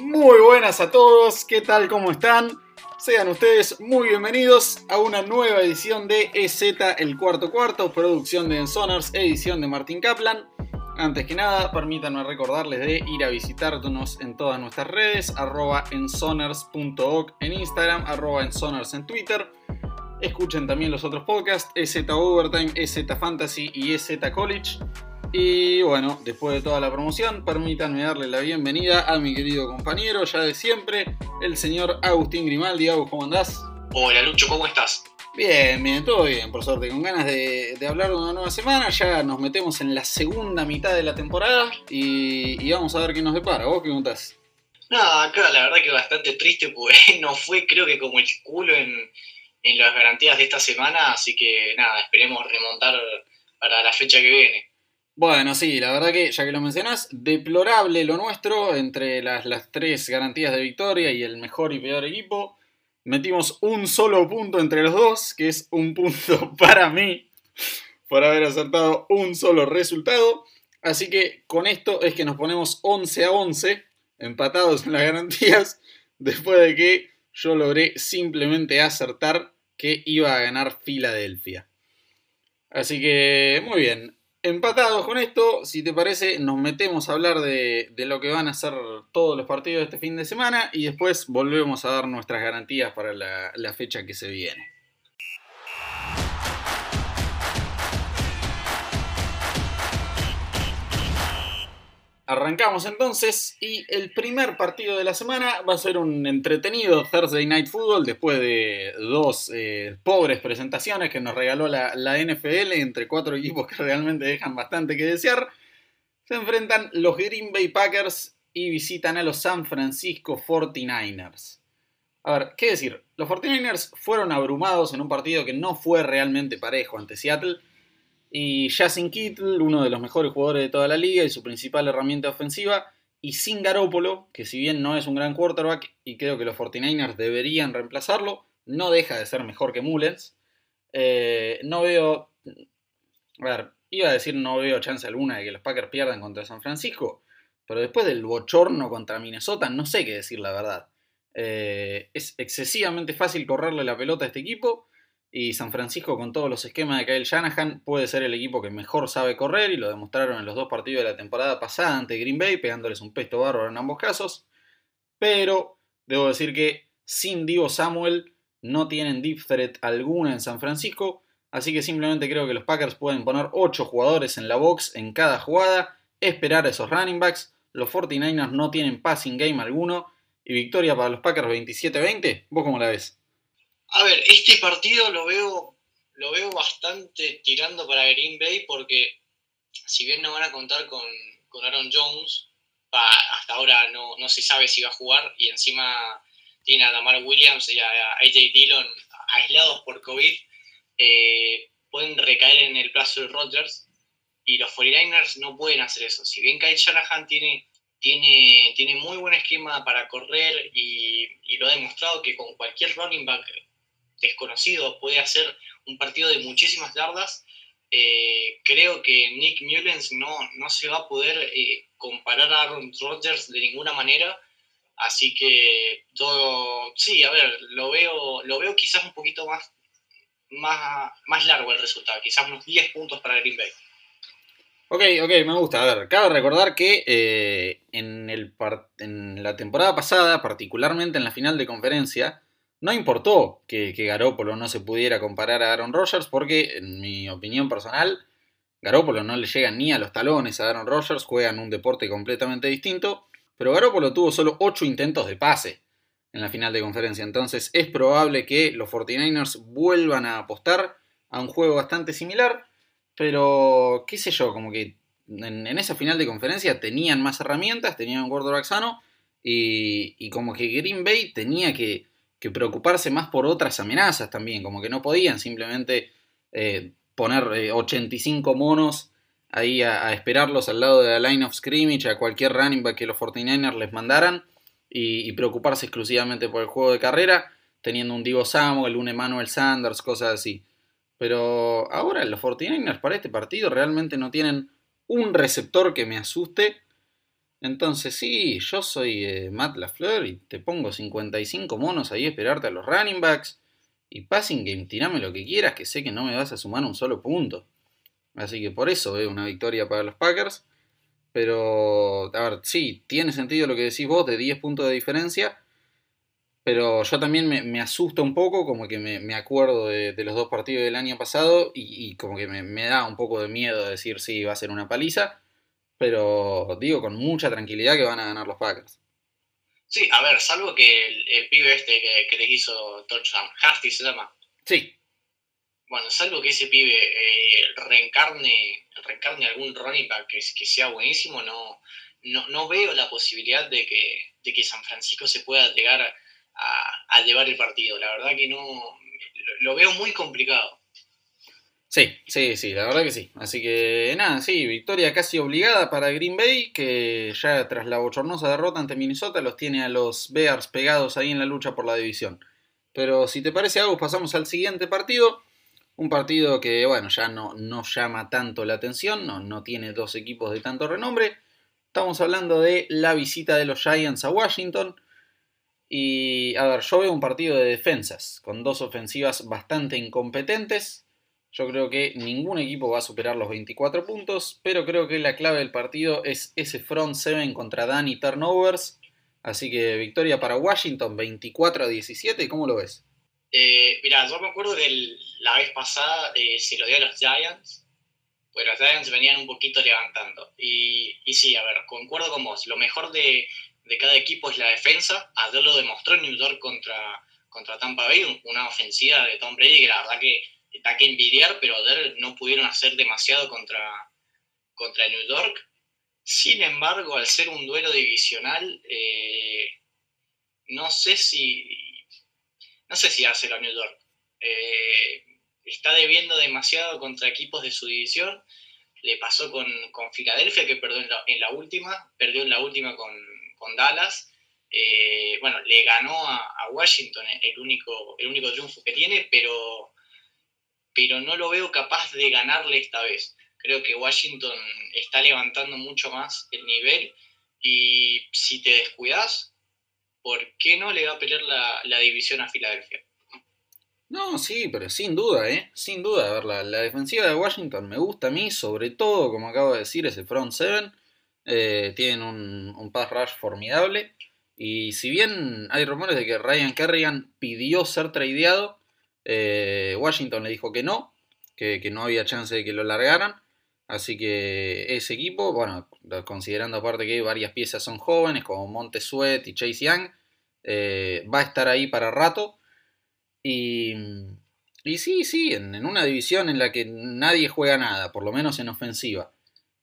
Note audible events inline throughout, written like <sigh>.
Muy buenas a todos, ¿qué tal? ¿Cómo están? Sean ustedes muy bienvenidos a una nueva edición de EZ El Cuarto Cuarto, producción de Ensonars, edición de Martín Kaplan. Antes que nada, permítanme recordarles de ir a visitarnos en todas nuestras redes, arroba ensonars.org en Instagram, arroba ensonars en Twitter. Escuchen también los otros podcasts, EZ Overtime, EZ Fantasy y EZ College. Y bueno, después de toda la promoción, permítanme darle la bienvenida a mi querido compañero, ya de siempre, el señor Agustín Grimaldi. Agus, ¿cómo andás? Hola Lucho, ¿cómo estás? Bien, bien, todo bien, por suerte. Con ganas de, hablar de una nueva semana, ya nos metemos en la segunda mitad de la temporada y, vamos a ver qué nos depara. ¿Vos qué contás? Nada, acá la verdad que bastante triste, porque <laughs> no fue creo que como el culo en, en las garantías de esta semana, así que nada, esperemos remontar para la fecha que viene. Bueno, sí, la verdad que, ya que lo mencionás, deplorable lo nuestro entre las, las, tres garantías de victoria y el mejor y peor equipo. Metimos un solo punto entre los dos, que es un punto <laughs> para mí por haber acertado un solo resultado. Así que con esto es que nos ponemos 11 a 11, empatados en las garantías, <laughs> después de que yo logré simplemente acertar que iba a ganar Filadelfia. Así que, muy bien. Empatados con esto, si te parece, nos metemos a hablar de, lo que van a ser todos los partidos de este fin de semana y después volvemos a dar nuestras garantías para la fecha que se viene. Arrancamos entonces y el primer partido de la semana va a ser un entretenido Thursday Night Football después de dos eh, pobres presentaciones que nos regaló la, la, NFL entre cuatro equipos que realmente dejan bastante que desear. Se enfrentan los Green Bay Packers y visitan a los San Francisco 49ers. A ver, ¿qué decir? Los 49ers fueron abrumados en un partido que no fue realmente parejo ante Seattle y Jason Kittle, uno de los mejores jugadores de toda la liga y su principal herramienta ofensiva. Y sin Garoppolo, que si bien no es un gran quarterback y creo que los 49ers deberían reemplazarlo, no deja de ser mejor que Mullens. Eh, no veo. A ver, iba a decir no veo chance alguna de que los Packers pierdan contra San Francisco, pero después del bochorno contra Minnesota, no sé qué decir la verdad. Eh, es excesivamente fácil correrle la pelota a este equipo y San Francisco, con todos los esquemas de Kyle Shanahan, puede ser el equipo que mejor sabe correr y lo demostraron en los dos partidos de la temporada pasada ante Green Bay, pegándoles un pesto bárbaro en ambos casos. Pero debo decir que sin Divo Samuel no tienen deep threat alguna en San Francisco, así que simplemente creo que los Packers pueden poner 8 jugadores en la box en cada jugada, esperar a esos running backs. Los 49ers no tienen passing game alguno y victoria para los Packers 27-20. ¿Vos cómo la ves? A ver, este partido lo veo, lo veo bastante tirando para Green Bay porque si bien no van a contar con, Aaron Jones, hasta ahora no, se sabe si va a jugar y encima tiene a Damar Williams y a, AJ Dillon aislados por COVID, eh, pueden recaer en el plazo de Rodgers y los 49ers no pueden hacer eso. Si bien Kyle Shanahan tiene, tiene, tiene muy buen esquema para correr y, y, lo ha demostrado que con cualquier running back desconocido puede hacer un partido de muchísimas yardas. Eh, creo que Nick Mullens no, no se va a poder eh, comparar a Aaron Rodgers de ninguna manera. Así que todo, sí, a ver, lo veo, lo veo quizás un poquito más, más, más largo el resultado, quizás unos 10 puntos para Green Bay. Ok, ok, me gusta. A ver, cabe recordar que eh, en, el en la temporada pasada, particularmente en la final de conferencia, no importó que, que Garópolo no se pudiera comparar a Aaron Rodgers porque, en mi opinión personal, Garópolo no le llega ni a los talones a Aaron Rodgers, juegan un deporte completamente distinto, pero Garópolo tuvo solo 8 intentos de pase en la final de conferencia, entonces es probable que los 49ers vuelvan a apostar a un juego bastante similar, pero qué sé yo, como que en, esa final de conferencia tenían más herramientas, tenían un quarterback sano y, y como que Green Bay tenía que que preocuparse más por otras amenazas también, como que no podían simplemente eh, poner 85 eh, monos ahí a, esperarlos al lado de la line of scrimmage, a cualquier running back que los 49ers les mandaran y, preocuparse exclusivamente por el juego de carrera, teniendo un Divo Samuel, un Emmanuel Sanders, cosas así. Pero ahora los 49ers para este partido realmente no tienen un receptor que me asuste. Entonces, sí, yo soy eh, Matt LaFleur y te pongo 55 monos ahí esperarte a los running backs. Y passing game, tirame lo que quieras, que sé que no me vas a sumar un solo punto. Así que por eso es una victoria para los Packers. Pero, a ver, sí, tiene sentido lo que decís vos de 10 puntos de diferencia. Pero yo también me, asusta un poco, como que me, acuerdo de, los dos partidos del año pasado y, como que me, da un poco de miedo decir sí, va a ser una paliza. Pero digo con mucha tranquilidad que van a ganar los Packers. Sí, a ver, salvo que el, pibe este que, les hizo touchdown, Hasty se llama. Sí. Bueno, salvo que ese pibe eh, reencarne, reencarne algún running back que, que sea buenísimo, no, no, veo la posibilidad de que, de que San Francisco se pueda llegar a a, llevar el partido. La verdad que no, lo, veo muy complicado. Sí, sí, sí, la verdad que sí. Así que nada, sí, victoria casi obligada para Green Bay, que ya tras la bochornosa derrota ante Minnesota los tiene a los Bears pegados ahí en la lucha por la división. Pero si te parece algo, pasamos al siguiente partido. Un partido que, bueno, ya no, no llama tanto la atención, no, no tiene dos equipos de tanto renombre. Estamos hablando de la visita de los Giants a Washington. Y a ver, yo veo un partido de defensas, con dos ofensivas bastante incompetentes. Yo creo que ningún equipo va a superar los 24 puntos, pero creo que la clave del partido es ese front seven contra Danny turnovers. Así que victoria para Washington 24 a 17, ¿cómo lo ves? Eh, mira, yo me acuerdo de la vez pasada eh, se lo dio a los Giants, pues los Giants venían un poquito levantando. Y, y sí, a ver, concuerdo con vos, lo mejor de, de cada equipo es la defensa. Ayer lo demostró en New York contra, contra Tampa Bay, una ofensiva de Tom Brady que la verdad que está que envidiar, pero no pudieron hacer demasiado contra, contra New York. Sin embargo, al ser un duelo divisional, eh, no sé si no sé si hace la New York. Eh, está debiendo demasiado contra equipos de su división. Le pasó con, con Filadelfia, que perdió en la última, perdió en la última con, con Dallas. Eh, bueno, le ganó a, Washington el único, el único triunfo que tiene, pero, pero no lo veo capaz de ganarle esta vez. Creo que Washington está levantando mucho más el nivel y si te descuidas, ¿por qué no le va a pelear la, división a Filadelfia? No, sí, pero sin duda, ¿eh? Sin duda. A ver, la, defensiva de Washington me gusta a mí, sobre todo, como acabo de decir, ese front seven. Eh, tienen un, un, pass rush formidable. Y si bien hay rumores de que Ryan Kerrigan pidió ser tradeado, eh, Washington le dijo que no, que, no había chance de que lo largaran. Así que ese equipo, bueno, considerando aparte que varias piezas son jóvenes, como Monte Sweat y Chase Young, eh, va a estar ahí para rato. Y, y sí, sí, en, una división en la que nadie juega nada, por lo menos en ofensiva.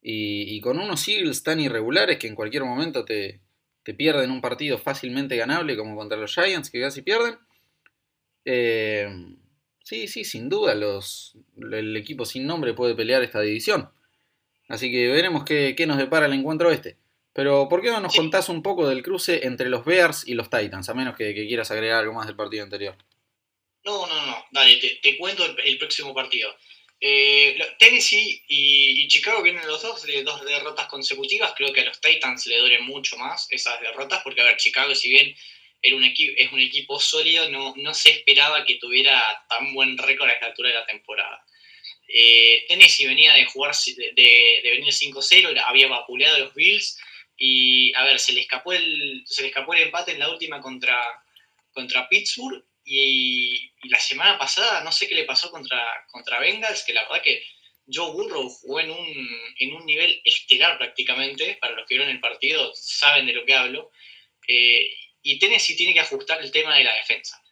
Y, con unos Eagles tan irregulares que en cualquier momento te, pierden un partido fácilmente ganable como contra los Giants que casi pierden. Eh, sí, sí, sin duda los, el equipo sin nombre puede pelear esta división. Así que veremos qué, nos depara el encuentro este. Pero ¿por qué no nos contás un poco del cruce entre los Bears y los Titans? A menos que, quieras agregar algo más del partido anterior. No, no, no. Dale, te, cuento el próximo partido. Eh, Tennessee y, Chicago vienen los dos de dos derrotas consecutivas. Creo que a los Titans le duelen mucho más esas derrotas, porque a ver, Chicago, si bien era un es un equipo sólido, no, no se esperaba que tuviera tan buen récord a esta altura de la temporada. Eh, Tennessee venía de jugar de, de, venir 5-0, había vapuleado a los Bills y a ver, se le escapó el, se le escapó el empate en la última contra, contra Pittsburgh y, la semana pasada, no sé qué le pasó contra, contra Bengals, que la verdad que Joe Burrow jugó en un, en un nivel estelar prácticamente. Para los que vieron el partido, saben de lo que hablo. Eh, y Tennessee tiene que ajustar el tema de la defensa.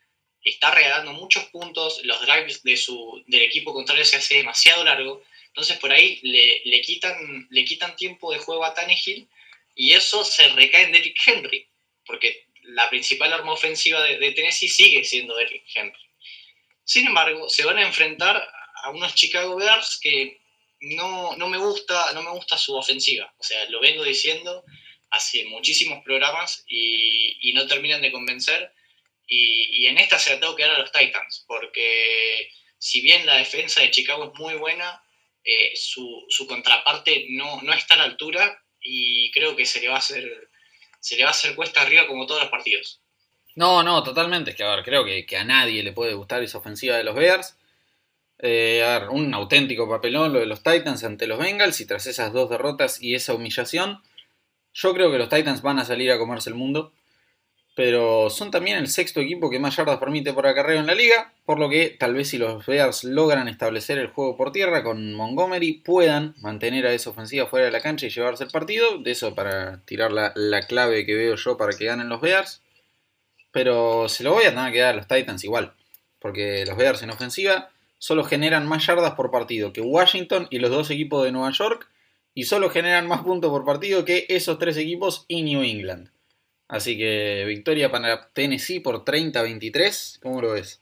Está regalando muchos puntos, los drives de su, del equipo contrario se hace demasiado largo. Entonces por ahí le, le, quitan, le quitan tiempo de juego a Tannehill y eso se recae en Derrick Henry. Porque la principal arma ofensiva de, Tennessee sigue siendo Derrick Henry. Sin embargo, se van a enfrentar a unos Chicago Bears que no, me gusta, no me gusta su ofensiva. O sea, lo vengo diciendo hace muchísimos programas y, no terminan de convencer. Y, en esta se la tengo que dar a los Titans, porque si bien la defensa de Chicago es muy buena, eh, su, contraparte no, no está a la altura y creo que se le va a hacer, se le va a hacer cuesta arriba como todos los partidos. No, no, totalmente. Es que, a ver, creo que, que a nadie le puede gustar esa ofensiva de los Bears. Eh, a ver, un auténtico papelón lo de los Titans ante los Bengals y tras esas dos derrotas y esa humillación, yo creo que los Titans van a salir a comerse el mundo pero son también el sexto equipo que más yardas permite por acarreo en la liga, por lo que tal vez si los Bears logran establecer el juego por tierra con Montgomery, puedan mantener a esa ofensiva fuera de la cancha y llevarse el partido, de eso para tirar la, clave que veo yo para que ganen los Bears, pero se lo voy a tener que dar a los Titans igual, porque los Bears en ofensiva solo generan más yardas por partido que Washington y los dos equipos de Nueva York, y solo generan más puntos por partido que esos tres equipos y New England. Así que victoria para Tennessee por 30-23. ¿Cómo lo ves?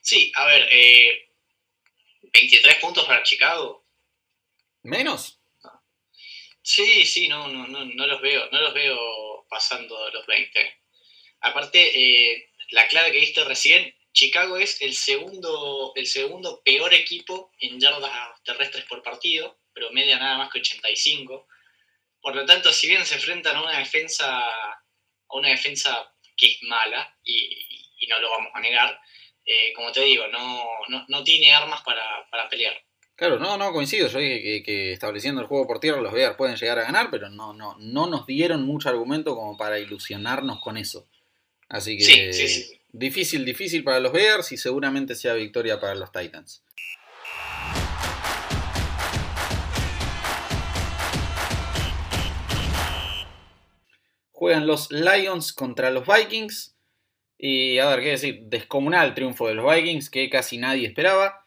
Sí, a ver, 23 eh, puntos para Chicago. ¿Menos? Sí, sí, no, no, no, los veo, no los veo pasando los 20. Aparte, eh, la clave que viste recién, Chicago es el segundo, el segundo peor equipo en yardas terrestres por partido, pero media nada más que 85. Por lo tanto, si bien se enfrentan a una defensa, a una defensa que es mala, y, no lo vamos a negar, eh, como te digo, no, tiene armas para, pelear. Claro, no, no, coincido. Yo dije que, estableciendo el juego por tierra los Bears pueden llegar a ganar, pero no, no, no nos dieron mucho argumento como para ilusionarnos con eso. Así que difícil, difícil para los Bears y seguramente sea victoria para los Titans. Juegan los Lions contra los Vikings. Y a ver, qué decir, descomunal triunfo de los Vikings que casi nadie esperaba.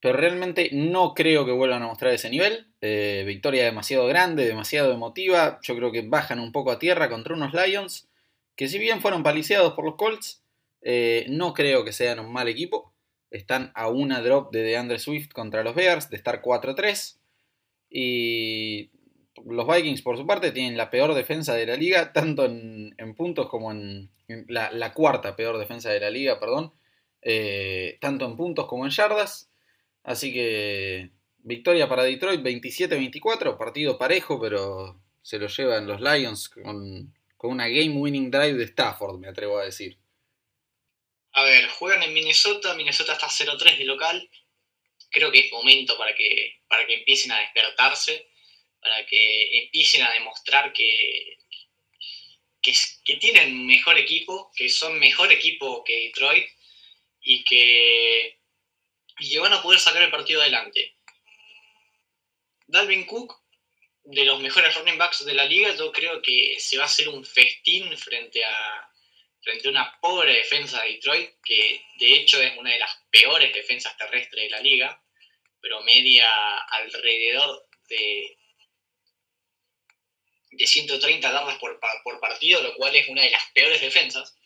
Pero realmente no creo que vuelvan a mostrar ese nivel. Eh, victoria demasiado grande, demasiado emotiva. Yo creo que bajan un poco a tierra contra unos Lions que si bien fueron paliciados por los Colts, eh, no creo que sean un mal equipo. Están a una drop de DeAndre Swift contra los Bears, de estar 4-3. Y los Vikings, por su parte, tienen la peor defensa de la liga, tanto en, puntos como en, la, cuarta peor defensa de la liga, perdón, eh, tanto en puntos como en yardas. Así que victoria para Detroit 27-24, partido parejo, pero se lo llevan los Lions con, con una game winning drive de Stafford, me atrevo a decir. A ver, juegan en Minnesota, Minnesota está 0-3 de local. Creo que es momento para que, para que empiecen a despertarse para que empiecen a demostrar que, que, tienen mejor equipo, que son mejor equipo que Detroit y que, y van a poder sacar el partido adelante. Dalvin Cook, de los mejores running backs de la liga, yo creo que se va a hacer un festín frente a, frente a una pobre defensa de Detroit, que de hecho es una de las peores defensas terrestres de la liga, pero media alrededor de de 130 yardas por, partido, lo cual es una de las peores defensas.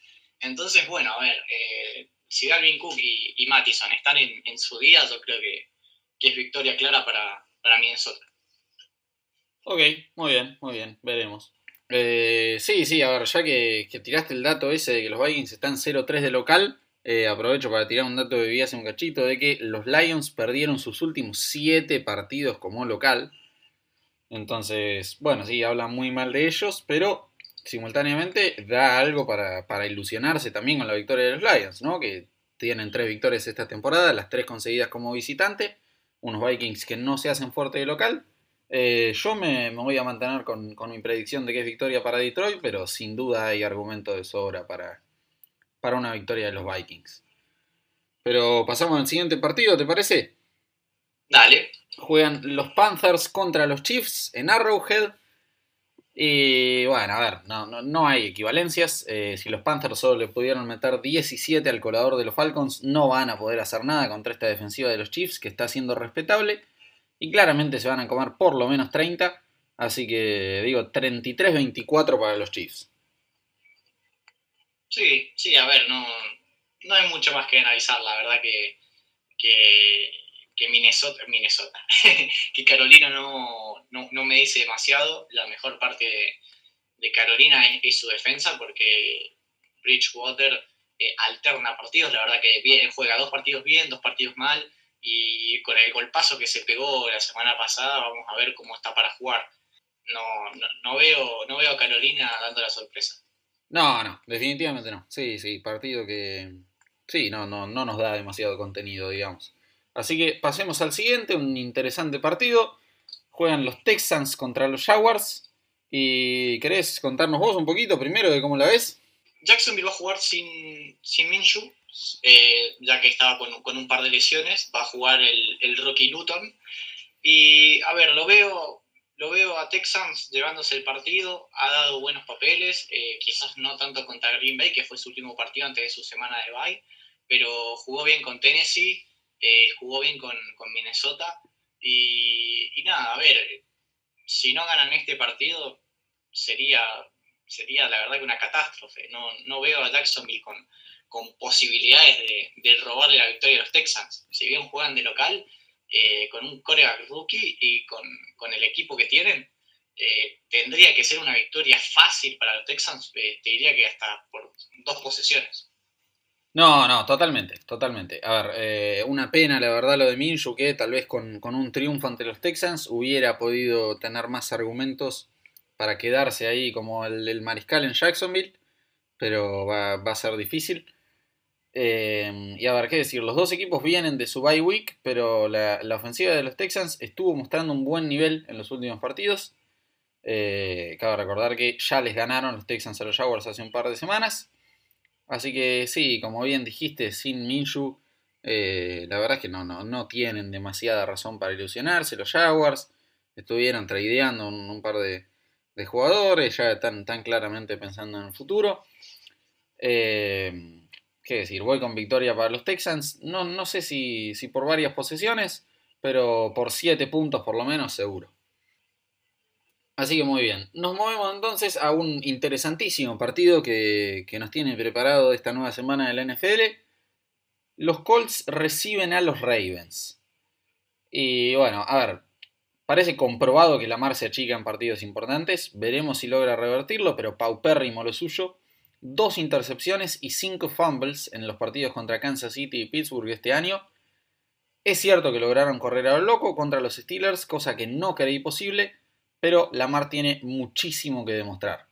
Entonces, bueno, a ver, eh, si Dalvin Cook y, y Mattison están en, su día, yo creo que, es victoria clara para, para Minnesota. Ok, muy bien, muy bien, veremos. Eh, sí, sí, a ver, ya que, tiraste el dato ese de que los Vikings están 0-3 de local, eh, aprovecho para tirar un dato de vida hace un cachito de que los Lions perdieron sus últimos 7 partidos como local. Entonces, bueno, sí, habla muy mal de ellos, pero simultáneamente da algo para, ilusionarse también con la victoria de los Lions, ¿no? Que tienen tres victorias esta temporada, las tres conseguidas como visitante, unos Vikings que no se hacen fuerte de local. Eh, yo me, voy a mantener con, mi predicción de que es victoria para Detroit, pero sin duda hay argumento de sobra para, para una victoria de los Vikings. Pero pasamos al siguiente partido, ¿te parece? Dale. Juegan los Panthers contra los Chiefs en Arrowhead. Y bueno, a ver, no, no, hay equivalencias. Eh, si los Panthers solo le pudieron meter 17 al colador de los Falcons, no van a poder hacer nada contra esta defensiva de los Chiefs, que está siendo respetable. Y claramente se van a comer por lo menos 30. Así que digo 33-24 para los Chiefs. Sí, sí, a ver, no, no hay mucho más que analizar. La verdad que, que que Minnesota, Minnesota <laughs> que Carolina no, me dice demasiado. La mejor parte de, Carolina es, su defensa porque Bridgewater eh, alterna partidos. La verdad que juega dos partidos bien, dos partidos mal. Y con el golpazo que se pegó la semana pasada, vamos a ver cómo está para jugar. no, no, veo, no veo a Carolina dando la sorpresa. No, no, definitivamente no. Sí, sí, partido que sí, no, no, no nos da demasiado contenido, digamos. Así que pasemos al siguiente, un interesante partido. Juegan los Texans contra los Jaguars. ¿Y querés contarnos vos un poquito primero de cómo la ves? Jacksonville va a jugar sin, sin Minshew, eh, ya que estaba con, un par de lesiones. Va a jugar el, el Rocky Luton. Y a ver, lo veo lo veo a Texans llevándose el partido, ha dado buenos papeles, eh, quizás no tanto contra Green Bay, que fue su último partido antes de su semana de bye, pero jugó bien con Tennessee, eh, jugó bien con, Minnesota, y, nada, a ver, si no ganan este partido, sería, sería la verdad que una catástrofe. No, no veo a Jacksonville con, con posibilidades de, robarle la victoria a los Texans. Si bien juegan de local, eh, con un coreback rookie y con, el equipo que tienen, eh, tendría que ser una victoria fácil para los Texans, eh, te diría que hasta por dos posesiones. No, no, totalmente, totalmente. A ver, una pena la verdad lo de Minshew, que tal vez con, un triunfo ante los Texans hubiera podido tener más argumentos para quedarse ahí como el, mariscal en Jacksonville, pero va, va a ser difícil. Eh, y a ver, qué decir, los dos equipos vienen de su bye week, pero la, ofensiva de los Texans estuvo mostrando un buen nivel en los últimos partidos. Eh, cabe recordar que ya les ganaron los Texans a los Jaguars hace un par de semanas. Así que sí, como bien dijiste, sin Minshew, eh, la verdad es que no, no, no, tienen demasiada razón para ilusionarse. Los Jaguars estuvieron tradeando un, par de, jugadores, ya están claramente pensando en el futuro. Eh, qué decir, voy con victoria para los Texans. No, no sé si, si por varias posesiones, pero por 7 puntos por lo menos seguro. Así que muy bien. Nos movemos entonces a un interesantísimo partido que, nos tiene preparado esta nueva semana de la NFL. Los Colts reciben a los Ravens. Y bueno, a ver, parece comprobado que Lamar se achica en partidos importantes. Veremos si logra revertirlo, pero paupérrimo lo suyo dos intercepciones y cinco fumbles en los partidos contra Kansas City y Pittsburgh este año. Es cierto que lograron correr a lo loco contra los Steelers, cosa que no creí posible, pero Lamar tiene muchísimo que demostrar.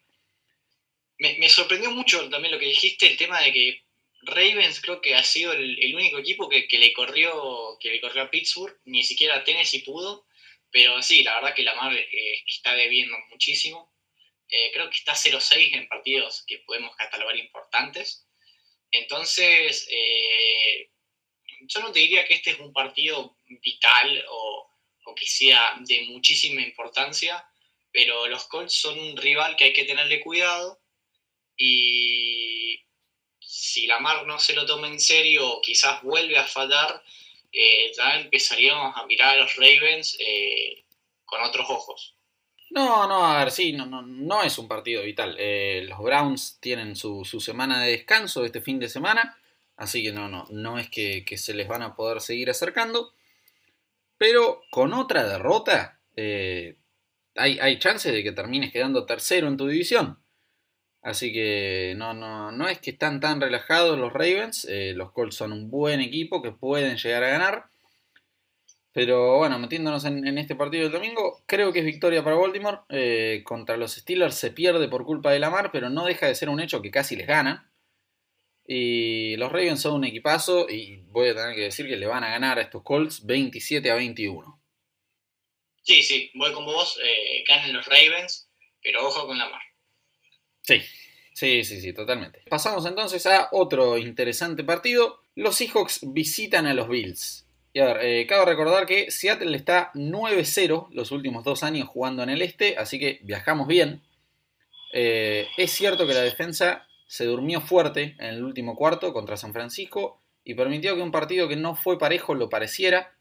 Me, sorprendió mucho también lo que dijiste, el tema de que Ravens creo que ha sido el, único equipo que, le corrió, que le corrió a Pittsburgh, ni siquiera Tennessee pudo, pero sí, la verdad que Lamar eh, está debiendo muchísimo. Eh, creo que está 0-6 en partidos que podemos catalogar importantes. Entonces, eh, yo no te diría que este es un partido vital o, que sea de muchísima importancia, pero los Colts son un rival que hay que tenerle cuidado y si Lamar no se lo toma en serio o quizás vuelve a fallar, eh, ya empezaríamos a mirar a los Ravens con otros ojos. No, no, a ver, sí, no, no, no es un partido vital. Eh, los Browns tienen su, semana de descanso este fin de semana, así que no, no, no es que, se les van a poder seguir acercando. Pero con otra derrota, eh, hay, hay chances de que termines quedando tercero en tu división. Así que no, no, no es que están tan relajados los Ravens. Eh, los Colts son un buen equipo que pueden llegar a ganar. Pero bueno, metiéndonos en, este partido del domingo, creo que es victoria para Baltimore. Eh, contra los Steelers se pierde por culpa de Lamar, pero no deja de ser un hecho que casi les gana. Y los Ravens son un equipazo y voy a tener que decir que le van a ganar a estos Colts 27 a 21. Sí, sí, voy con vos, eh, ganen los Ravens, pero ojo con Lamar. Sí, sí, sí, sí, totalmente. Pasamos entonces a otro interesante partido. Los Seahawks visitan a los Bills. Y a ver, eh, cabe recordar que Seattle está 9-0 los últimos dos años jugando en el este, así que viajamos bien. Eh, es cierto que la defensa se durmió fuerte en el último cuarto contra San Francisco y permitió que un partido que no fue parejo lo pareciera.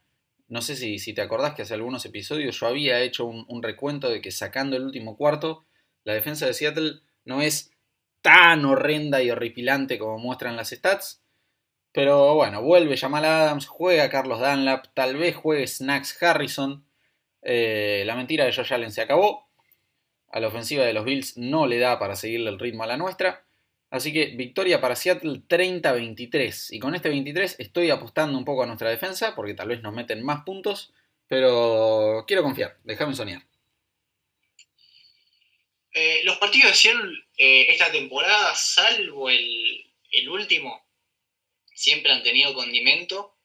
No sé si, si te acordás que hace algunos episodios yo había hecho un, recuento de que sacando el último cuarto, la defensa de Seattle no es tan horrenda y horripilante como muestran las stats. Pero bueno, vuelve Jamal Adams, juega Carlos Dunlap, tal vez juegue Snacks Harrison. Eh, la mentira de Josh Allen se acabó. A la ofensiva de los Bills no le da para seguirle el ritmo a la nuestra. Así que victoria para Seattle 30-23. Y con este 23 estoy apostando un poco a nuestra defensa porque tal vez nos meten más puntos. Pero quiero confiar, déjame soñar. Eh, los partidos de Seattle eh, esta temporada, salvo el, el, último, siempre han tenido condimento.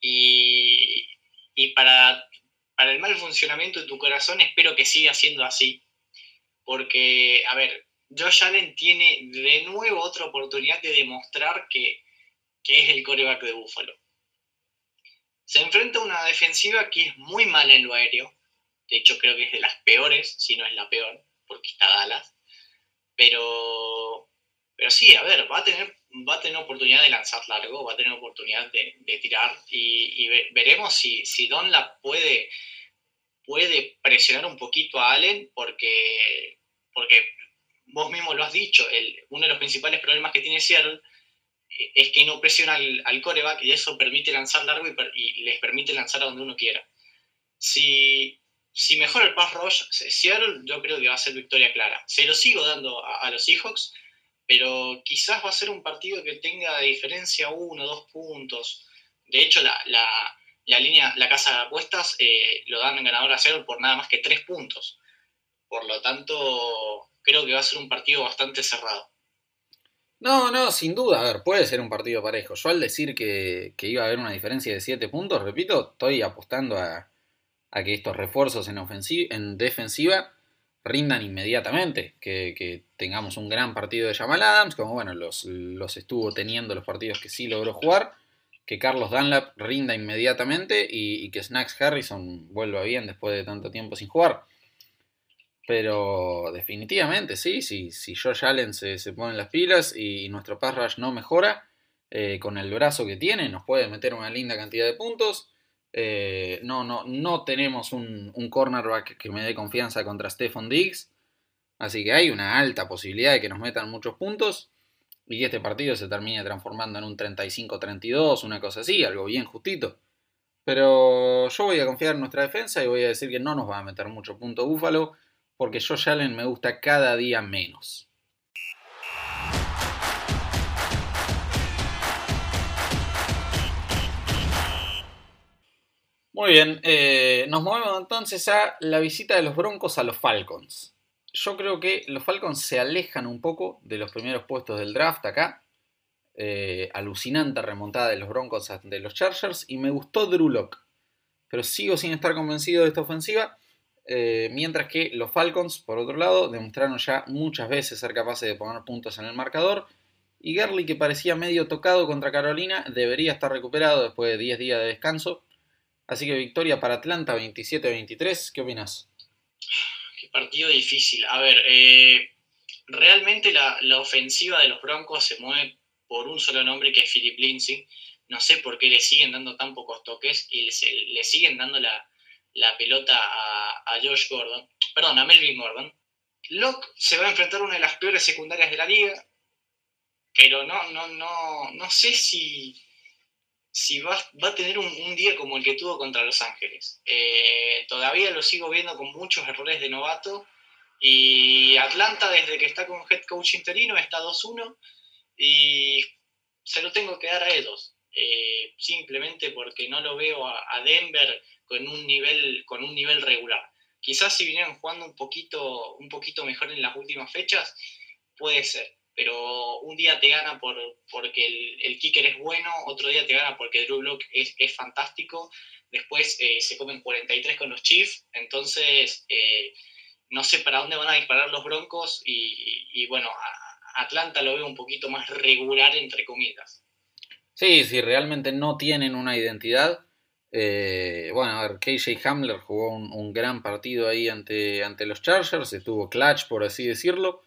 Y, y para, para el mal funcionamiento de tu corazón espero que siga siendo así. Porque, a ver, Josh Allen tiene de nuevo otra oportunidad de demostrar que, es el coreback de Buffalo. Se enfrenta a una defensiva que es muy mala en lo aéreo. De hecho, creo que es de las peores, si no es la peor, porque está Dallas. Pero, pero sí, a ver, va a tener, va a tener oportunidad de lanzar largo, va a tener oportunidad de, tirar y, veremos si, si Don la puede, puede presionar un poquito a Allen porque, porque vos mismo lo has dicho, el, uno de los principales problemas que tiene Seattle eh, es que no presiona al, coreback y eso permite lanzar largo y, les permite lanzar a donde uno quiera. Si, si mejora el pass rush, Seattle yo creo que va a ser victoria clara. Se lo sigo dando a, los Seahawks, pero quizás va a ser un partido que tenga de diferencia uno, dos puntos. De hecho, la, la, línea, la casa de apuestas eh, lo dan en ganador a Seattle por nada más que tres puntos. Por lo tanto, creo que va a ser un partido bastante cerrado. No, no, sin duda, a ver, puede ser un partido parejo. Yo al decir que, iba a haber una diferencia de 7 puntos, repito, estoy apostando a, que estos refuerzos en, en defensiva rindan inmediatamente, que, tengamos un gran partido de Jamal Adams, como bueno, los, los estuvo teniendo los partidos que sí logró jugar, que Carlos Dunlap rinda inmediatamente y, y que Snacks Harrison vuelva bien después de tanto tiempo sin jugar. Pero definitivamente, sí, sí si Josh Allen se, se pone las pilas y, nuestro pass rush no mejora, eh, con el brazo que tiene nos puede meter una linda cantidad de puntos. Eh, no, no, no tenemos un, un, cornerback que me dé confianza contra Stephon Diggs. Así que hay una alta posibilidad de que nos metan muchos puntos y que este partido se termine transformando en un 35-32, una cosa así, algo bien justito. Pero yo voy a confiar en nuestra defensa y voy a decir que no nos va a meter mucho punto Búfalo porque Josh Allen me gusta cada día menos. Muy bien, eh, nos movemos entonces a la visita de los Broncos a los Falcons. Yo creo que los Falcons se alejan un poco de los primeros puestos del draft acá. Eh, alucinante remontada de los Broncos ante los Chargers y me gustó Drew. Pero sigo sin estar convencido de esta ofensiva eh, mientras que los Falcons, por otro lado, demostraron ya muchas veces ser capaces de poner puntos en el marcador. Y Gurley, que parecía medio tocado contra Carolina, debería estar recuperado después de 10 días de descanso. Así que victoria para Atlanta 27-23. ¿Qué opinas? Qué partido difícil. A ver, eh, realmente la, ofensiva de los Broncos se mueve por un solo nombre que es Philip Lindsay. No sé por qué le siguen dando tan pocos toques y le siguen dando la, la pelota a, Josh Gordon, perdón, a Melvin Gordon. Locke se va a enfrentar a una de las peores secundarias de la liga, pero no, no, no, no sé si, si va, a tener un, día como el que tuvo contra Los Ángeles. Eh, todavía lo sigo viendo con muchos errores de novato. Y Atlanta, desde que está con head coach interino, está 2-1 y se lo tengo que dar a ellos. Eh, simplemente porque no lo veo a Denver con un nivel, con un nivel regular. Quizás si vinieron jugando un poquito, un poquito mejor en las últimas fechas, puede ser. Pero un día te gana por, porque el, kicker es bueno, otro día te gana porque Drew Block es, fantástico, después eh, se comen 43 con los Chiefs, entonces eh, no sé para dónde van a disparar los Broncos y, bueno, Atlanta lo veo un poquito más regular entre comillas. Sí, sí, realmente no tienen una identidad. Eh, bueno, a ver, KJ Hamler jugó un, gran partido ahí ante, ante los Chargers, estuvo clutch, por así decirlo.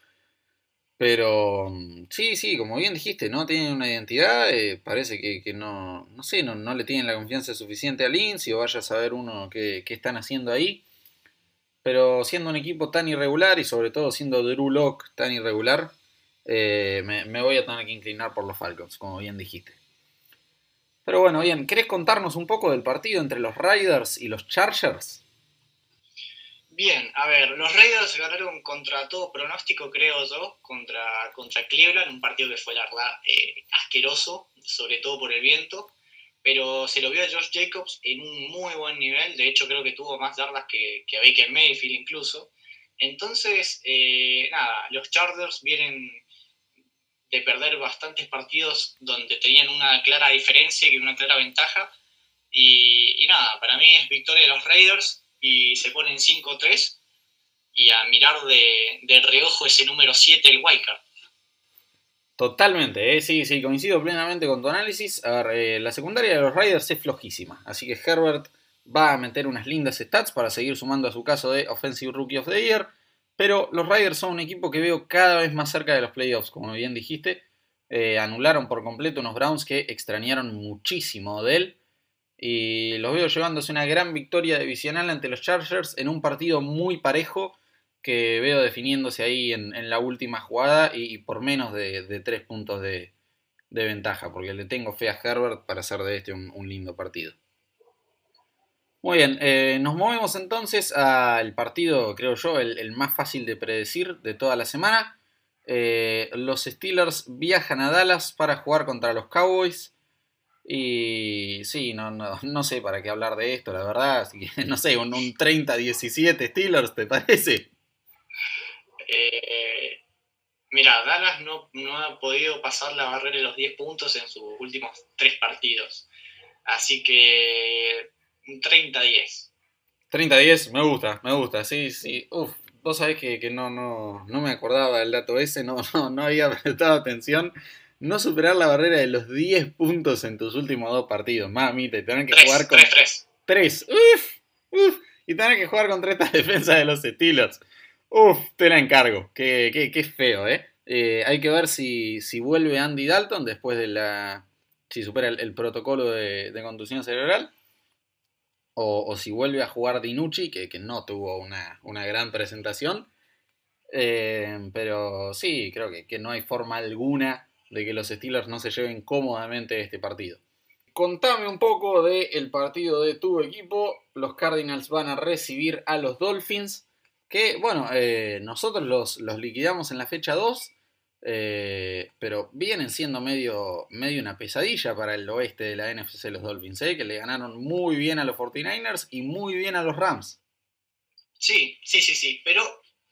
Pero mm, sí, sí, como bien dijiste, no tienen una identidad, eh, parece que, no, no sé, no, le tienen la confianza suficiente a Lindsay o vaya a saber uno qué, están haciendo ahí. Pero siendo un equipo tan irregular y sobre todo siendo Drew Lock tan irregular, eh, me, me voy a tener que inclinar por los Falcons, como bien dijiste. Pero bueno, bien, ¿querés contarnos un poco del partido entre los Raiders y los Chargers? Bien, a ver, los Raiders ganaron contra todo pronóstico, creo yo, contra, contra Cleveland, un partido que fue, la verdad, eh, asqueroso, sobre todo por el viento, pero se lo vio a Josh Jacobs en un muy buen nivel, de hecho creo que tuvo más yardas que, que Baker Mayfield incluso, Entonces, eh, nada, los Chargers vienen de perder bastantes partidos donde tenían una clara diferencia y una clara ventaja. Y, nada, para mí es victoria de los Raiders y se ponen 5-3 y a mirar de, de reojo ese número 7, el Wildcard. Totalmente, ¿eh? sí, sí, coincido plenamente con tu análisis. A ver, eh, la secundaria de los Raiders es flojísima, así que Herbert va a meter unas lindas stats para seguir sumando a su caso de Offensive Rookie of the Year. Pero los Raiders son un equipo que veo cada vez más cerca de los playoffs, como bien dijiste. Eh, anularon por completo unos Browns que extrañaron muchísimo de él. Y los veo llevándose una gran victoria divisional ante los Chargers en un partido muy parejo que veo definiéndose ahí en, la última jugada y, por menos de, tres puntos de, ventaja, porque le tengo fe a Herbert para hacer de este un, lindo partido. Muy bien, eh, nos movemos entonces al partido, creo yo, el, más fácil de predecir de toda la semana. Eh, los Steelers viajan a Dallas para jugar contra los Cowboys. Y sí, no, no, sé para qué hablar de esto, la verdad. <laughs> No sé, un, un 30-17 Steelers, ¿te parece? Eh, mira, Dallas no, ha podido pasar la barrera de los 10 puntos en sus últimos tres partidos. Así que 30-10. 30-10, me gusta, me gusta, sí, sí. Uf, vos sabés que, no, no, no me acordaba del dato ese, no, <laughs> no, no había prestado atención. No superar la barrera de los 10 puntos en tus últimos dos partidos. Mami, te tienen que jugar con. 3-3. 3. Uf, uf. Y tener que jugar contra esta <laughs> defensa de los estilos. Uf, te la encargo. Qué, qué, feo, ¿eh? ¿eh? Hay que ver si, si, vuelve Andy Dalton después de la. Si supera el, protocolo de, de, contusión cerebral. O, si vuelve a jugar Dinucci, que, que no tuvo una, una gran presentación. Eh, pero sí, creo que, que, no hay forma alguna de que los Steelers no se lleven cómodamente este partido. Contame un poco del partido de tu equipo. Los Cardinals van a recibir a los Dolphins. Que, bueno, eh, nosotros los, liquidamos en la fecha 2, eh, pero vienen siendo medio, medio una pesadilla para el oeste de la NFC los Dolphins, ¿eh? que le ganaron muy bien a los 49ers y muy bien a los Rams. Sí, sí, sí, sí, pero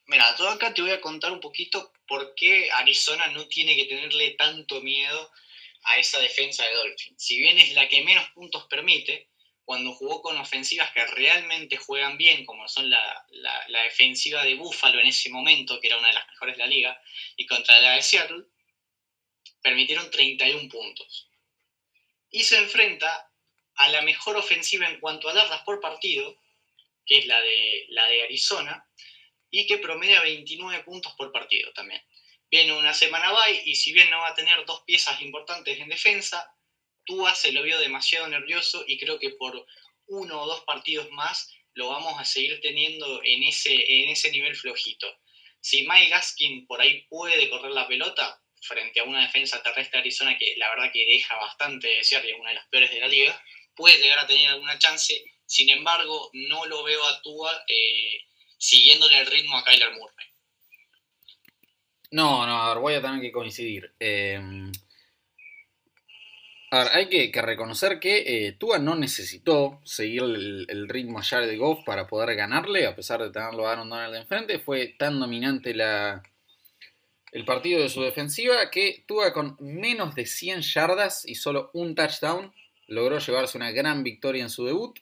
mira, todo acá te voy a contar un poquito por qué Arizona no tiene que tenerle tanto miedo a esa defensa de Dolphins. Si bien es la que menos puntos permite, cuando jugó con ofensivas que realmente juegan bien, como son la, defensiva de Buffalo en ese momento, que era una de las mejores de la liga, y contra la de Seattle, permitieron 31 puntos. Y se enfrenta a la mejor ofensiva en cuanto a yardas por partido, que es la de, la de Arizona, y que promedia 29 puntos por partido también. Viene una semana bye y si bien no va a tener dos piezas importantes en defensa, Tua se lo vio demasiado nervioso y creo que por uno o dos partidos más lo vamos a seguir teniendo en ese, en ese nivel flojito. Si Mike Gaskin por ahí puede correr la pelota frente a una defensa terrestre de Arizona que la verdad que deja bastante de ser y es una de las peores de la liga, puede llegar a tener alguna chance. Sin embargo, no lo veo a Tua eh, siguiéndole el ritmo a Kyler Murray. No, no, a ver, voy a tener que coincidir. Eh, a ver, hay que, reconocer que eh, Tua no necesitó seguir el, ritmo a de Goff para poder ganarle, a pesar de tenerlo a Aaron Donald enfrente. Fue tan dominante la, el partido de su defensiva que Tua con menos de 100 yardas y solo un touchdown logró llevarse una gran victoria en su debut.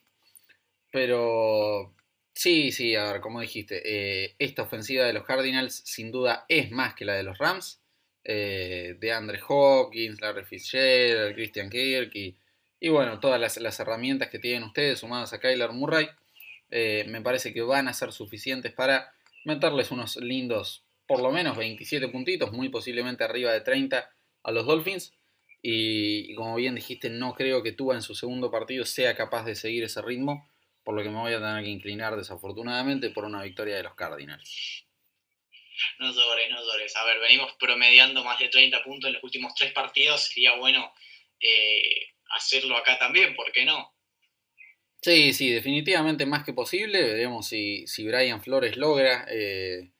Pero sí, sí, a ver, como dijiste, eh, esta ofensiva de los Cardinals sin duda es más que la de los Rams eh, de Andre Hopkins, Larry Fitzgerald, Christian Kirk y, bueno, todas las, herramientas que tienen ustedes sumadas a Kyler Murray, eh, me parece que van a ser suficientes para meterles unos lindos, por lo menos 27 puntitos, muy posiblemente arriba de 30 a los Dolphins. Y, como bien dijiste, no creo que Tua en su segundo partido sea capaz de seguir ese ritmo, por lo que me voy a tener que inclinar desafortunadamente por una victoria de los Cardinals. No llores, no llores. A ver, venimos promediando más de 30 puntos en los últimos tres partidos. Sería bueno eh, hacerlo acá también, ¿por qué no? Sí, sí, definitivamente más que posible. Veremos si, si Brian Flores logra eh,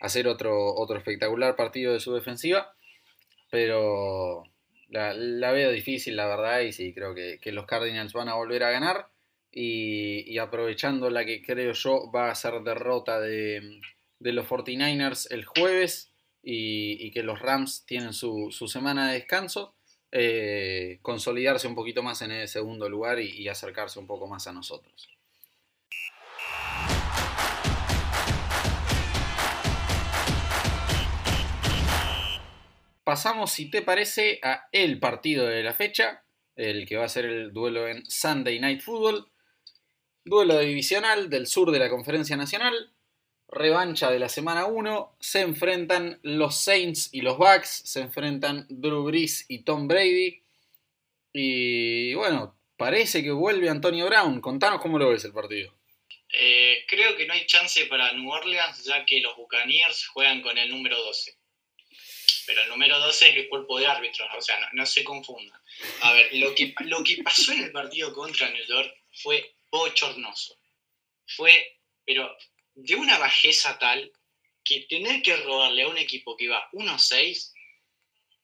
hacer otro, otro espectacular partido de su defensiva. Pero la, veo difícil, la verdad, y sí, creo que, los Cardinals van a volver a ganar. Y, y, aprovechando la que creo yo va a ser derrota de, de los 49ers el jueves y, que los Rams tienen su, semana de descanso, eh, consolidarse un poquito más en el segundo lugar y, y acercarse un poco más a nosotros. Pasamos, si te parece, a el partido de la fecha, el que va a ser el duelo en Sunday Night Football. Duelo divisional del sur de la Conferencia Nacional. Revancha de la semana 1. Se enfrentan los Saints y los Bucks. Se enfrentan Drew Brees y Tom Brady. Y bueno, parece que vuelve Antonio Brown. Contanos cómo lo ves el partido. Eh, creo que no hay chance para New Orleans, ya que los Buccaneers juegan con el número 12 pero el número 12 es el cuerpo de árbitros, o sea, no, se confundan. A ver, lo que, lo que pasó en el partido contra New York fue bochornoso. Fue, pero de una bajeza tal que tener que robarle a un equipo que iba 1-6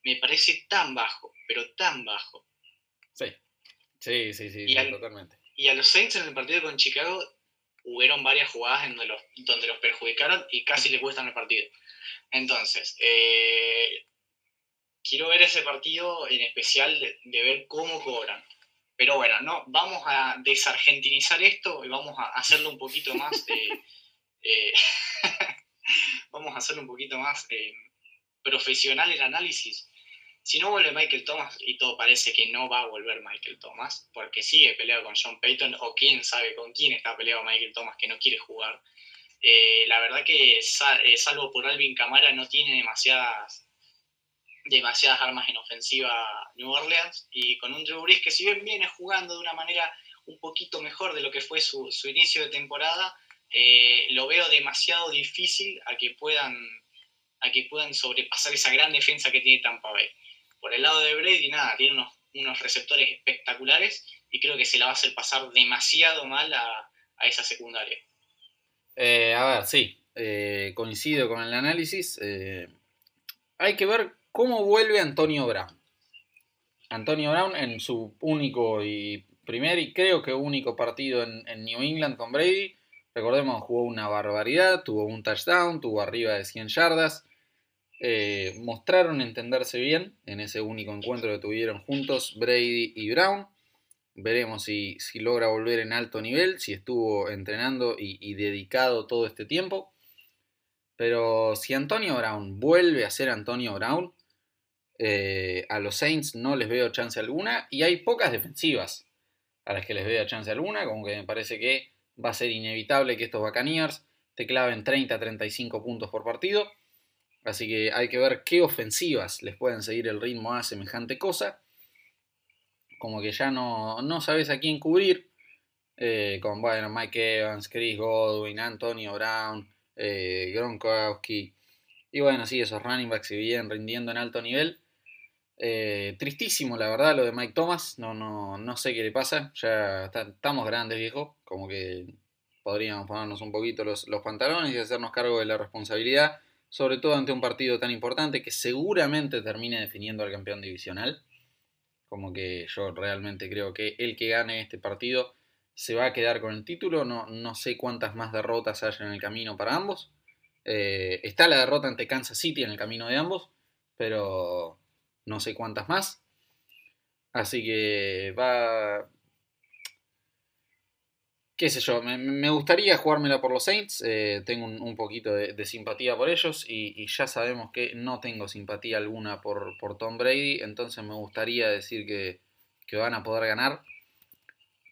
me parece tan bajo, pero tan bajo. Sí, sí, sí, sí, totalmente. Y a los Saints en el partido con Chicago hubieron varias jugadas en donde los, donde los perjudicaron y casi les cuestan el partido. Entonces, eh, quiero ver ese partido en especial de, ver cómo cobran. Pero bueno, no, vamos a desargentinizar esto y vamos a hacerlo un poquito más. Eh, <laughs> <laughs> vamos a hacerlo un poquito más eh, profesional el análisis. Si no vuelve Michael Thomas, y todo parece que no va a volver Michael Thomas, porque sigue peleado con John Payton, o quién sabe con quién está peleado Michael Thomas que no quiere jugar. Eh, la verdad que eh, salvo por Alvin Camara no tiene demasiadas, demasiadas armas en ofensiva New Orleans y con un Drew Brees que si bien viene jugando de una manera un poquito mejor de lo que fue su, inicio de temporada, eh, lo veo demasiado difícil a que puedan a que puedan sobrepasar esa gran defensa que tiene Tampa Bay. Por el lado de Brady, nada, tiene unos, unos receptores espectaculares y creo que se la va a hacer pasar demasiado mal a esa secundaria. Eh, a ver, sí, eh, coincido con el análisis. Eh, hay que ver cómo vuelve Antonio Brown. Antonio Brown en su único y primer y creo que único partido en, New England con Brady. Recordemos, jugó una barbaridad, tuvo un touchdown, tuvo arriba de 100 yardas. mostraron entenderse bien en ese único encuentro que tuvieron juntos Brady y Brown. Veremos si, logra volver en alto nivel, si estuvo entrenando y, dedicado todo este tiempo. Pero si Antonio Brown vuelve a ser Antonio Brown, eh, a los Saints no les veo chance alguna y hay pocas defensivas a las que les veo chance alguna, como que me parece que va a ser inevitable que estos Buccaneers te claven 30-35 puntos por partido. Así que hay que ver qué ofensivas les pueden seguir el ritmo a semejante cosa como que ya no, no sabes a quién cubrir. Eh, con bueno, Mike Evans, Chris Godwin, Antonio Brown, eh, Gronkowski. Y bueno, sí, esos running backs siguen rindiendo en alto nivel. Eh, tristísimo, la verdad, lo de Mike Thomas. No, no, no sé qué le pasa. Ya estamos grandes, viejo. Como que podríamos ponernos un poquito los, los pantalones y hacernos cargo de la responsabilidad. Sobre todo ante un partido tan importante que seguramente termine definiendo al campeón divisional. Como que yo realmente creo que el que gane este partido se va a quedar con el título. No, no sé cuántas más derrotas hay en el camino para ambos. Eh, está la derrota ante Kansas City en el camino de ambos, pero no sé cuántas más. Así que va, qué sé yo, me, gustaría jugármela por los Saints, eh, tengo un, poquito de, simpatía por ellos y, ya sabemos que no tengo simpatía alguna por, por Tom Brady, entonces me gustaría decir que, van a poder ganar,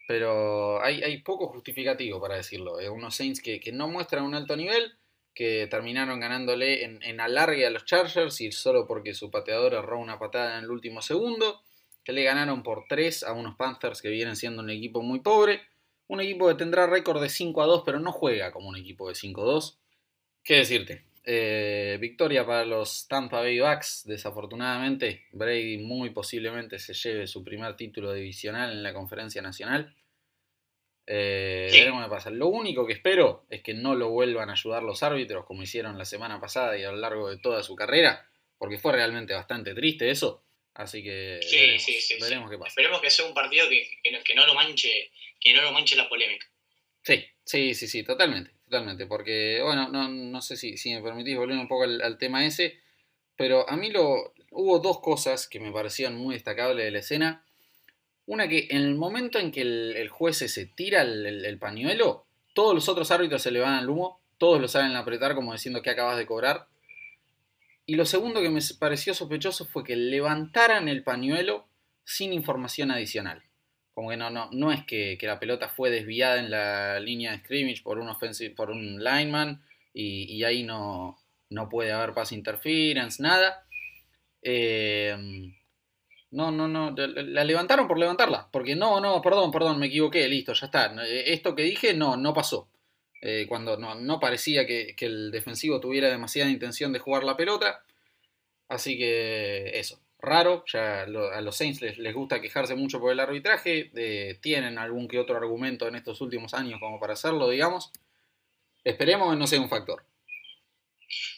pero hay, poco justificativo para decirlo, eh, unos Saints que, no muestran un alto nivel, que terminaron ganándole en, en alargue a los Chargers y solo porque su pateador erró una patada en el último segundo, que le ganaron por 3 a unos Panthers que vienen siendo un equipo muy pobre un equipo que tendrá récord de 5 a 2, pero no juega como un equipo de 5 a 2. ¿Qué decirte? Eh, victoria para los Tampa Bay Bucks. Desafortunadamente, Brady muy posiblemente se lleve su primer título divisional en la conferencia nacional. Eh, veremos qué pasa. Lo único que espero es que no lo vuelvan a ayudar los árbitros como hicieron la semana pasada y a lo largo de toda su carrera, porque fue realmente bastante triste eso. Así que veremos, qué pasa. Esperemos que sea un partido que, que, no, lo manche, que no lo manche la polémica. Sí, sí, sí, sí, totalmente. totalmente, porque, bueno, no, sé si, si, me permitís volver un poco al, tema ese, pero a mí lo, hubo dos cosas que me parecían muy destacables de la escena. Una que en el momento en que el, juez se tira el, pañuelo, todos los otros árbitros se le van al humo, todos lo saben apretar como diciendo que acabas de cobrar. Y lo segundo que me pareció sospechoso fue que levantaran el pañuelo sin información adicional. Como que no, no, no es que, la pelota fue desviada en la línea de scrimmage por un, offensive, por un lineman y, ahí no, no, puede haber pass interference, nada. Eh, no, no, no, la levantaron por levantarla, porque no, no, perdón, perdón, me equivoqué, listo, ya está. Esto que dije, no, no pasó. Eh, cuando no, parecía que, que, el defensivo tuviera demasiada intención de jugar la pelota. Así que eso, raro, ya a los Saints les, gusta quejarse mucho por el arbitraje, tienen algún que otro argumento en estos últimos años como para hacerlo, digamos. Esperemos que no sea un factor.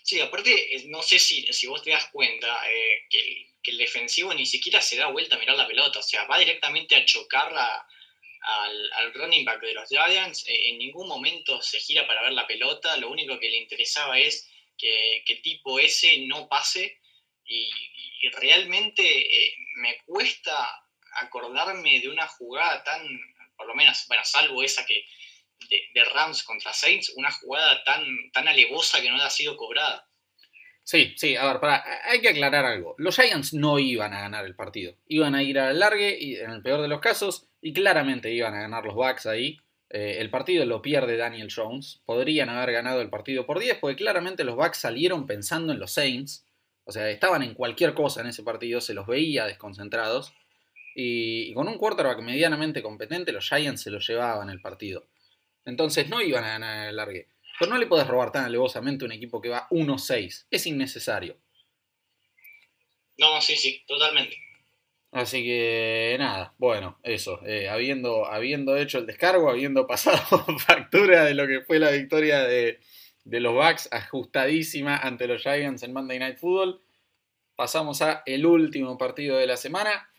Sí, aparte, no sé si, si vos te das cuenta eh, que, el, defensivo ni siquiera se da vuelta a mirar la pelota, o sea, va directamente a chocarla al, running back de los Giants, eh, en ningún momento se gira para ver la pelota, lo único que le interesaba es que, que tipo ese no pase y, realmente eh, me cuesta acordarme de una jugada tan, por lo menos, bueno, salvo esa que de, Rams contra Saints, una jugada tan, tan alevosa que no ha sido cobrada. Sí, sí, a ver, hay que aclarar algo. Los Giants no iban a ganar el partido. Iban a ir al largue, y, en el peor de los casos, y claramente iban a ganar los Bucks ahí. Eh, el partido lo pierde Daniel Jones. Podrían haber ganado el partido por 10, porque claramente los Bucks salieron pensando en los Saints. O sea, estaban en cualquier cosa en ese partido, se los veía desconcentrados. Y, con un quarterback medianamente competente, los Giants se lo llevaban el partido. Entonces no iban a ganar el largue. Pero no le podés robar tan alevosamente a un equipo que va 1-6. Es innecesario. No, sí, sí, totalmente. Así que nada, bueno, eso. Eh, habiendo, habiendo hecho el descargo, habiendo <laughs> pasado factura de lo que fue la victoria de, de los Bucks ajustadísima ante los Giants en Monday Night Football. Pasamos a el último partido de la semana.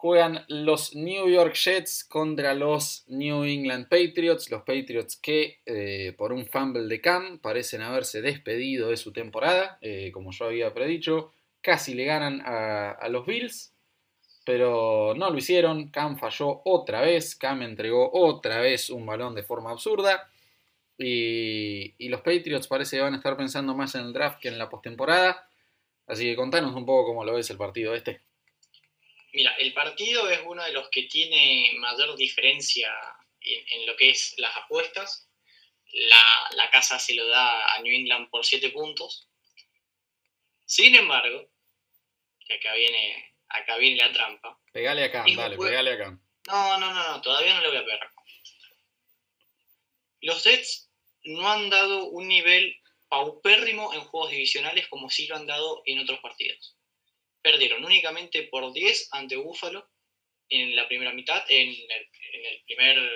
Juegan los New York Jets contra los New England Patriots. Los Patriots que eh, por un fumble de Cam parecen haberse despedido de su temporada. Eh, como yo había predicho, casi le ganan a, los Bills. Pero no lo hicieron. Cam falló otra vez. Cam entregó otra vez un balón de forma absurda. Y, los Patriots parece que van a estar pensando más en el draft que en la postemporada. Así que contanos un poco cómo lo ves el partido este. Mira, el partido es uno de los que tiene mayor diferencia en, lo que es las apuestas. La, casa se lo da a New England por 7 puntos. Sin embargo, que acá viene, acá viene la trampa. Pegale acá, dale, pegale acá. No, no, no, no, todavía no le voy a pegar. Los Jets no han dado un nivel paupérrimo en juegos divisionales como sí lo han dado en otros partidos. Perdieron únicamente por 10 ante Buffalo en la primera mitad, en el, primer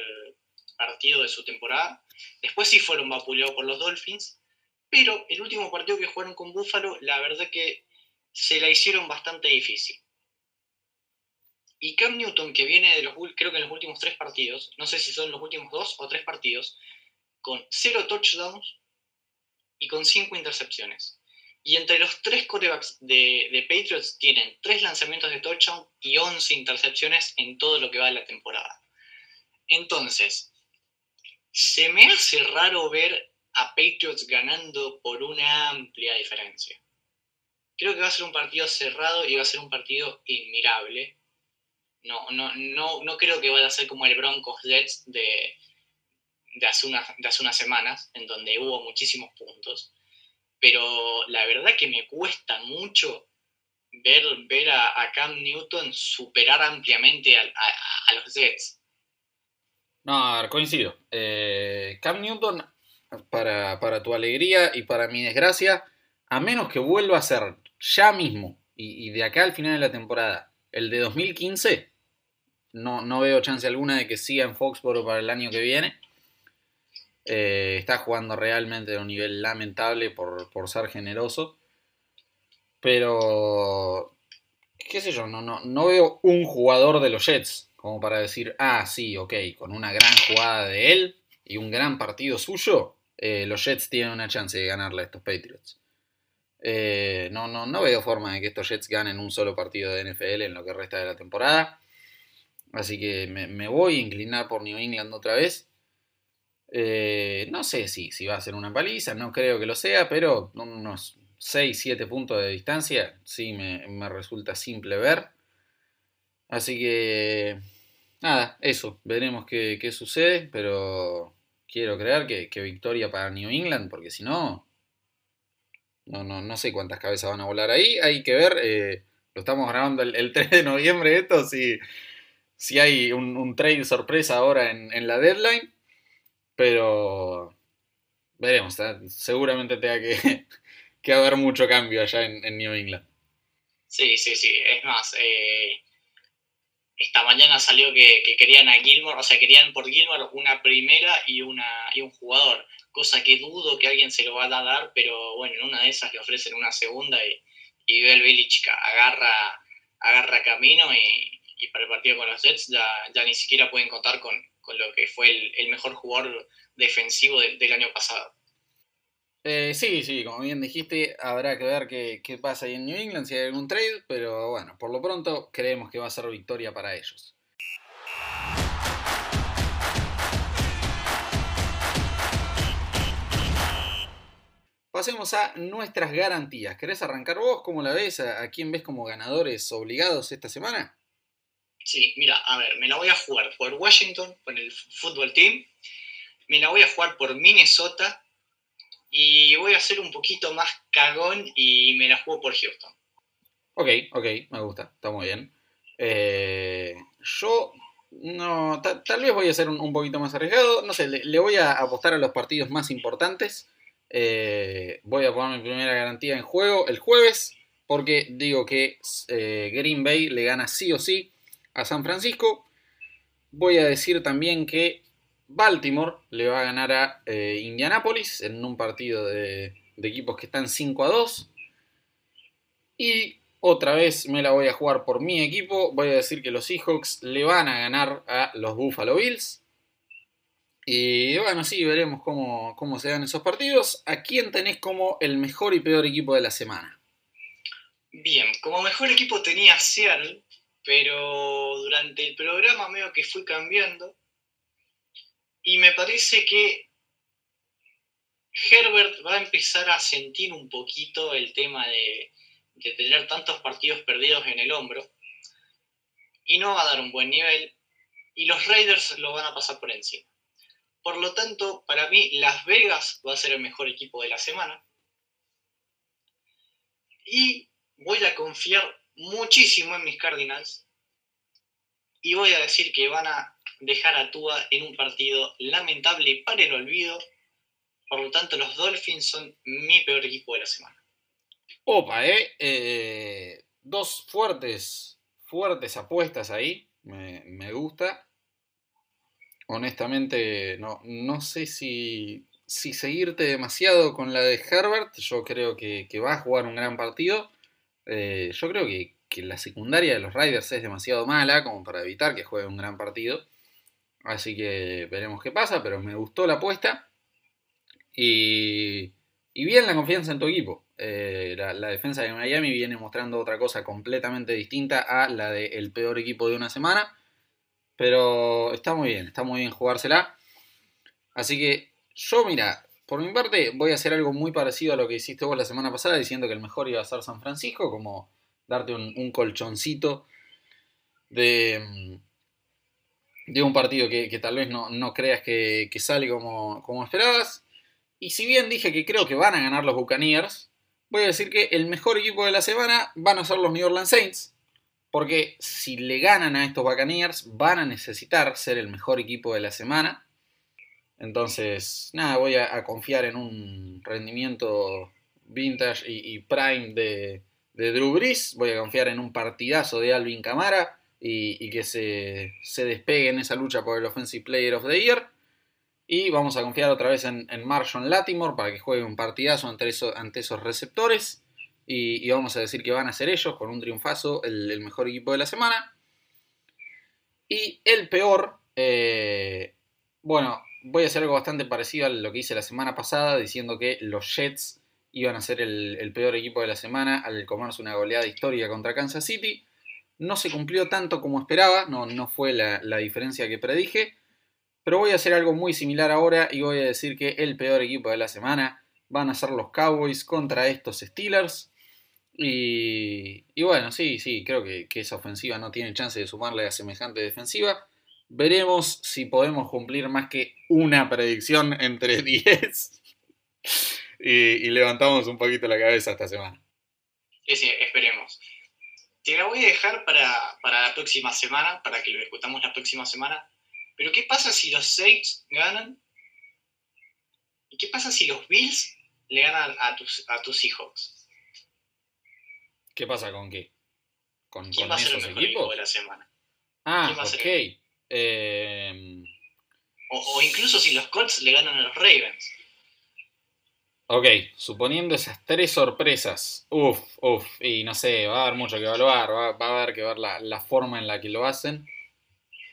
partido de su temporada. Después sí fueron vapuleados por los Dolphins, pero el último partido que jugaron con Buffalo, la verdad que se la hicieron bastante difícil. Y Cam Newton, que viene de los, creo que en los últimos tres partidos, no sé si son los últimos dos o tres partidos, con cero touchdowns y con cinco intercepciones. Y entre los tres corebacks de, Patriots tienen tres lanzamientos de touchdown y 11 intercepciones en todo lo que va de la temporada. Entonces, se me hace raro ver a Patriots ganando por una amplia diferencia. Creo que va a ser un partido cerrado y va a ser un partido inmirable. No, no, no, no creo que vaya a ser como el Broncos Jets de, de hace, de hace unas semanas, en donde hubo muchísimos puntos, pero la verdad que me cuesta mucho ver, ver a, Cam Newton superar ampliamente a, los Jets. No, coincido. Eh, Cam Newton, para, para, tu alegría y para mi desgracia, a menos que vuelva a ser ya mismo y, de acá al final de la temporada el de 2015, no, no veo chance alguna de que siga en Foxborough para el año que viene. Eh, está jugando realmente a un nivel lamentable por, ser generoso. Pero, qué sé yo, no, no, no veo un jugador de los Jets como para decir, ah, sí, ok, con una gran jugada de él y un gran partido suyo, eh, los Jets tienen una chance de ganarle a estos Patriots. Eh, no, no, no veo forma de que estos Jets ganen un solo partido de NFL en lo que resta de la temporada. Así que me, voy a inclinar por New England otra vez. Eh, no sé si, si va a ser una paliza, no creo que lo sea, pero unos 6-7 puntos de distancia sí me, resulta simple ver. Así que, nada, eso, veremos qué, qué sucede, pero quiero creer que, victoria para New England, porque si no, no, no, no sé cuántas cabezas van a volar ahí. Hay que ver, eh, lo estamos grabando el, 3 <laughs> de noviembre esto, si, si hay un, trade sorpresa ahora en, la deadline, pero veremos, seguramente tenga que, <laughs> que, haber mucho cambio allá en, New England. Sí, sí, sí, es más, eh, esta mañana salió que, querían a Gilmore, o sea, querían por Gilmore una primera y, una, y un jugador, cosa que dudo que alguien se lo va a dar, pero bueno, en una de esas le ofrecen una segunda y, y Bel agarra, agarra camino y, para el partido con los Jets ya, ya ni siquiera pueden contar con, lo que fue el, mejor jugador defensivo del año pasado. Eh, sí, sí, como bien dijiste, habrá que ver qué, pasa ahí en New England, si hay algún trade, pero bueno, por lo pronto creemos que va a ser victoria para ellos. Pasemos a nuestras garantías. ¿Querés arrancar vos? ¿Cómo la ves? ¿A, quién ves como ganadores obligados esta semana? Sí, mira, a ver, me la voy a jugar por Washington, por el fútbol team. Me la voy a jugar por Minnesota y voy a ser un poquito más cagón y me la juego por Houston. Ok, ok, me gusta, está muy bien. Eh, yo no, tal vez voy a ser un, poquito más arriesgado. No sé, le, voy a apostar a los partidos más importantes. Eh, voy a poner mi primera garantía en juego el jueves. Porque digo que eh, Green Bay le gana sí o sí a San Francisco. Voy a decir también que Baltimore le va a ganar a eh, Indianapolis en un partido de, equipos que están 5 a 2. Y otra vez me la voy a jugar por mi equipo. Voy a decir que los Seahawks le van a ganar a los Buffalo Bills. Y bueno, sí, veremos cómo, cómo se dan esos partidos. ¿A quién tenés como el mejor y peor equipo de la semana? Bien, como mejor equipo tenía Seattle, pero durante el programa veo que fui cambiando y me parece que Herbert va a empezar a sentir un poquito el tema de, tener tantos partidos perdidos en el hombro y no va a dar un buen nivel y los Raiders lo van a pasar por encima. Por lo tanto, para mí Las Vegas va a ser el mejor equipo de la semana y voy a confiar muchísimo en mis Cardinals y voy a decir que van a dejar a Tua en un partido lamentable para el olvido. Por lo tanto, los Dolphins son mi peor equipo de la semana. Opa, ¿eh? eh dos fuertes, fuertes apuestas ahí. Me, gusta. Honestamente, no, no sé si, si seguirte demasiado con la de Herbert. Yo creo que, va a jugar un gran partido. Eh, yo creo que, que la secundaria de los Riders es demasiado mala como para evitar que juegue un gran partido. Así que veremos qué pasa, pero me gustó la apuesta. Y, bien la confianza en tu equipo. Eh, la, defensa de Miami viene mostrando otra cosa completamente distinta a la del peor equipo de una semana. Pero está muy bien, está muy bien jugársela. Así que yo, mira, por mi parte voy a hacer algo muy parecido a lo que hiciste vos la semana pasada, diciendo que el mejor iba a ser San Francisco, como darte un colchoncito de un partido que, tal vez no, creas que, sale como, como, esperabas. Y si bien dije que creo que van a ganar los Buccaneers, voy a decir que el mejor equipo de la semana van a ser los New Orleans Saints. Porque si le ganan a estos Buccaneers, van a necesitar ser el mejor equipo de la semana. Entonces, nada, voy a, confiar en un rendimiento vintage y, prime de, de Drew Brees. Voy a confiar en un partidazo de Alvin Camara y, que se, despegue en esa lucha por el Offensive Player of the Year. Y vamos a confiar otra vez en, en Marshall Latimore para que juegue un partidazo ante, ante esos receptores. Y, vamos a decir que van a ser ellos, con un triunfazo, el, mejor equipo de la semana. Y el peor, eh, bueno, voy a hacer algo bastante parecido a lo que hice la semana pasada, diciendo que los Jets iban a ser el, peor equipo de la semana al comerse una goleada histórica contra Kansas City. No se cumplió tanto como esperaba, no, no fue la, la diferencia que predije, pero voy a hacer algo muy similar ahora y voy a decir que el peor equipo de la semana van a ser los Cowboys contra estos Steelers. Y, bueno, sí, sí, creo que, esa ofensiva no tiene chance de sumarle a semejante defensiva. Veremos si podemos cumplir más que una predicción entre <laughs> 10 y, levantamos un poquito la cabeza esta semana. Sí, sí, esperemos. Te la voy a dejar para, para la próxima semana, para que lo discutamos la próxima semana. Pero ¿qué pasa si los Saints ganan? ¿Y qué pasa si los Bills le ganan a tus, a tus Seahawks? ¿Qué pasa con qué? ¿Con, ¿Quién va a ser el equipo de la semana? Ah, ok. Em, o, incluso si los Colts le ganan a los Ravens. Ok, suponiendo esas tres sorpresas, uff, uff, y no sé, va a haber mucho que evaluar, va, va a haber que ver la, forma en la que lo hacen.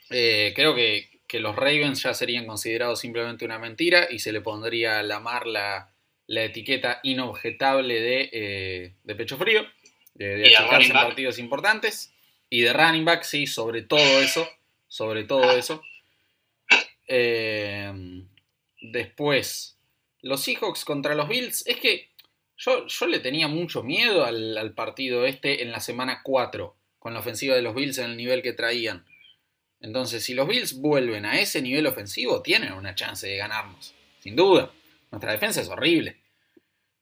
Eh, creo que, los Ravens ya serían considerados simplemente una mentira y se le pondría a la mar la, etiqueta inobjetable de, eh, de pecho frío de, de en partidos importantes. Y de running back, sí, sobre todo eso. Sobre todo eso. Eh, después, los Seahawks contra los Bills. Es que yo, yo le tenía mucho miedo al, partido este en la semana 4, con la ofensiva de los Bills en el nivel que traían. Entonces, si los Bills vuelven a ese nivel ofensivo, tienen una chance de ganarnos, sin duda. Nuestra defensa es horrible.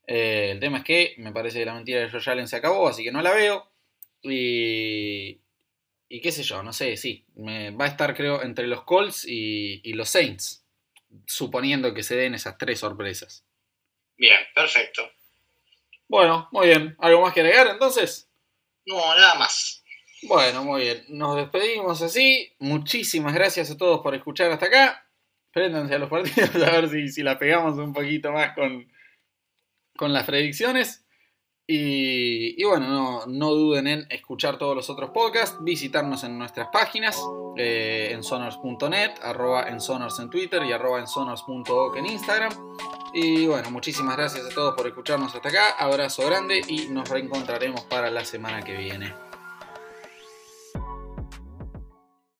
Eh, el tema es que me parece que la mentira de Josh Allen se acabó, así que no la veo. Y, y qué sé yo, no sé, sí. Me, va a estar, creo, entre los Colts y, los Saints, suponiendo que se den esas tres sorpresas. Bien, perfecto. Bueno, muy bien. ¿Algo más que agregar entonces? No, nada más. Bueno, muy bien. Nos despedimos así. Muchísimas gracias a todos por escuchar hasta acá. Préndanse a los partidos <laughs> a ver si, si la pegamos un poquito más con, con las predicciones. Y, bueno, no, duden en escuchar todos los otros podcasts, visitarnos en nuestras páginas, eh, en sonors.net, arroba en sonors en Twitter y arroba en sonors.org en Instagram. Y bueno, muchísimas gracias a todos por escucharnos hasta acá, abrazo grande y nos reencontraremos para la semana que viene.